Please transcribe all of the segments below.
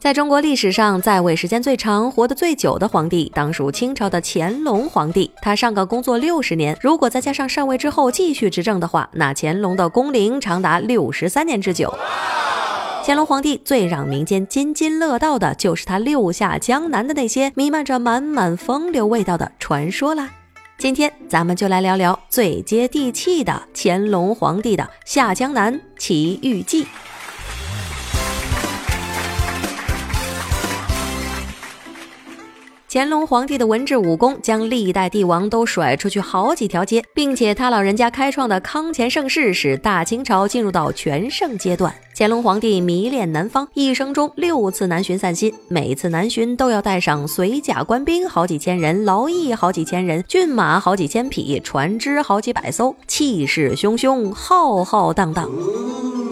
在中国历史上，在位时间最长、活得最久的皇帝，当属清朝的乾隆皇帝。他上岗工作六十年，如果再加上上位之后继续执政的话，那乾隆的工龄长达六十三年之久。乾隆皇帝最让民间津津乐道的，就是他六下江南的那些弥漫着满满风流味道的传说啦。今天咱们就来聊聊最接地气的乾隆皇帝的下江南奇遇记。乾隆皇帝的文治武功将历代帝王都甩出去好几条街，并且他老人家开创的康乾盛世使大清朝进入到全盛阶段。乾隆皇帝迷恋南方，一生中六次南巡散心，每次南巡都要带上随甲官兵好几千人，劳役好几千人，骏马好几千匹，船只好几百艘，气势汹汹，浩浩荡荡。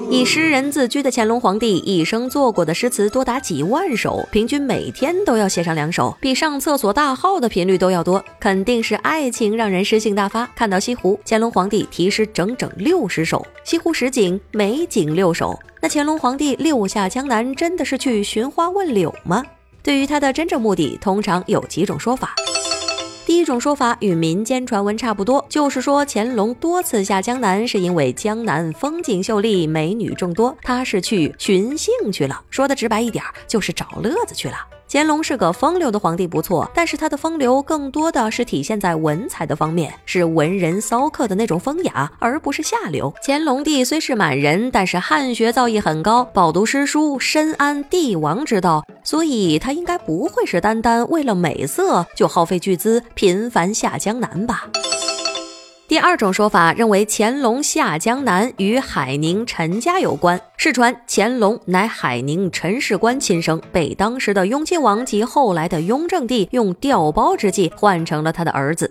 以诗人自居的乾隆皇帝，一生做过的诗词多达几万首，平均每天都要写上两首，比上厕所大号的频率都要多。肯定是爱情让人诗性大发。看到西湖，乾隆皇帝题诗整整六十首，西湖十景，美景六首。那乾隆皇帝六下江南，真的是去寻花问柳吗？对于他的真正目的，通常有几种说法。第一种说法与民间传闻差不多，就是说乾隆多次下江南是因为江南风景秀丽，美女众多，他是去寻性去了。说的直白一点，就是找乐子去了。乾隆是个风流的皇帝，不错，但是他的风流更多的是体现在文采的方面，是文人骚客的那种风雅，而不是下流。乾隆帝虽是满人，但是汉学造诣很高，饱读诗书，深谙帝王之道，所以他应该不会是单单为了美色就耗费巨资频繁下江南吧。第二种说法认为，乾隆下江南与海宁陈家有关。世传乾隆乃海宁陈氏官亲生，被当时的雍亲王及后来的雍正帝用调包之计换成了他的儿子。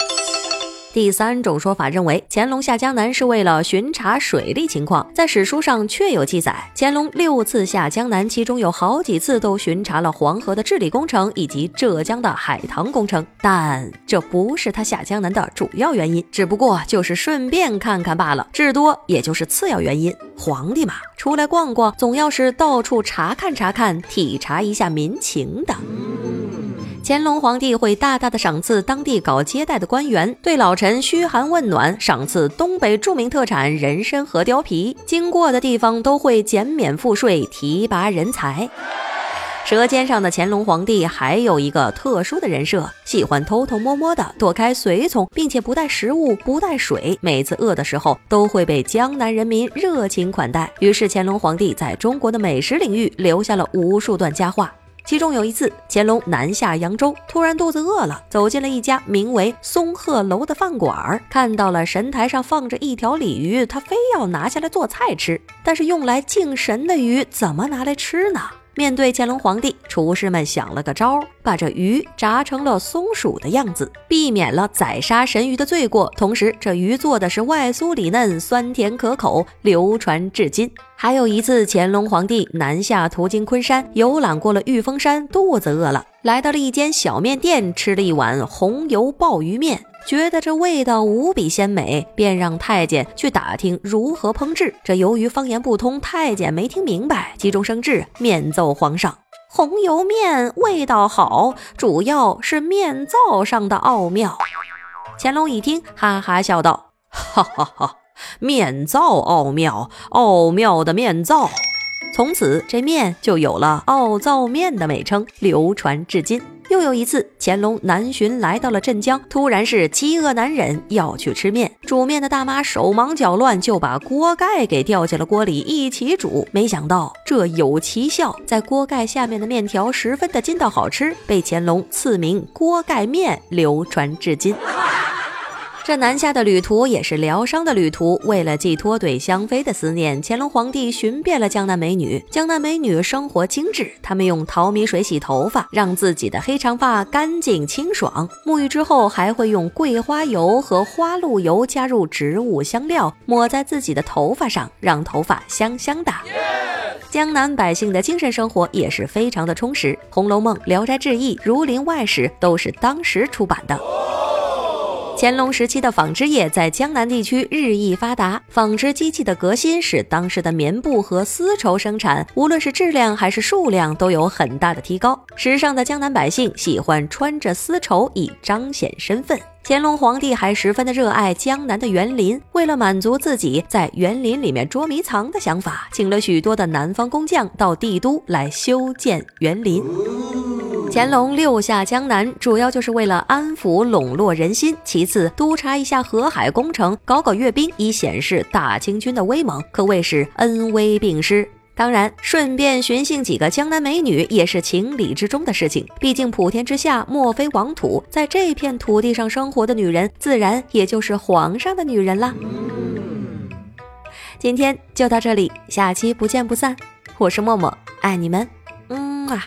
第三种说法认为，乾隆下江南是为了巡查水利情况。在史书上确有记载，乾隆六次下江南，其中有好几次都巡查了黄河的治理工程以及浙江的海棠工程。但这不是他下江南的主要原因，只不过就是顺便看看罢了，至多也就是次要原因。皇帝嘛，出来逛逛，总要是到处查看查看，体察一下民情的。乾隆皇帝会大大的赏赐当地搞接待的官员，对老臣嘘寒问暖，赏赐东北著名特产人参和貂皮，经过的地方都会减免赋税，提拔人才。舌尖上的乾隆皇帝还有一个特殊的人设，喜欢偷偷摸摸的躲开随从，并且不带食物，不带水，每次饿的时候都会被江南人民热情款待。于是乾隆皇帝在中国的美食领域留下了无数段佳话。其中有一次，乾隆南下扬州，突然肚子饿了，走进了一家名为松鹤楼的饭馆，看到了神台上放着一条鲤鱼，他非要拿下来做菜吃。但是用来敬神的鱼，怎么拿来吃呢？面对乾隆皇帝，厨师们想了个招，把这鱼炸成了松鼠的样子，避免了宰杀神鱼的罪过。同时，这鱼做的是外酥里嫩，酸甜可口，流传至今。还有一次，乾隆皇帝南下途经昆山，游览过了玉峰山，肚子饿了，来到了一间小面店，吃了一碗红油鲍鱼面。觉得这味道无比鲜美，便让太监去打听如何烹制。这由于方言不通，太监没听明白，急中生智，面奏皇上：红油面味道好，主要是面灶上的奥妙。乾隆一听，哈哈笑道：哈哈哈，面灶奥妙，奥妙的面灶。从此，这面就有了奥灶面的美称，流传至今。又有一次，乾隆南巡来到了镇江，突然是饥饿难忍，要去吃面。煮面的大妈手忙脚乱，就把锅盖给掉进了锅里一起煮。没想到这有奇效，在锅盖下面的面条十分的筋道好吃，被乾隆赐名锅盖面，流传至今。这南下的旅途也是疗伤的旅途。为了寄托对香妃的思念，乾隆皇帝寻遍了江南美女。江南美女生活精致，她们用淘米水洗头发，让自己的黑长发干净清爽。沐浴之后，还会用桂花油和花露油加入植物香料，抹在自己的头发上，让头发香香的。江南百姓的精神生活也是非常的充实，《红楼梦》《聊斋志异》《儒林外史》都是当时出版的。乾隆时期的纺织业在江南地区日益发达，纺织机器的革新使当时的棉布和丝绸生产，无论是质量还是数量都有很大的提高。时尚的江南百姓喜欢穿着丝绸以彰显身份。乾隆皇帝还十分的热爱江南的园林，为了满足自己在园林里面捉迷藏的想法，请了许多的南方工匠到帝都来修建园林。乾隆六下江南，主要就是为了安抚笼络人心，其次督察一下河海工程，搞搞阅兵，以显示大清军的威猛，可谓是恩威并施。当然，顺便寻衅几个江南美女也是情理之中的事情。毕竟普天之下莫非王土，在这片土地上生活的女人，自然也就是皇上的女人啦。今天就到这里，下期不见不散。我是默默，爱你们，嗯啊。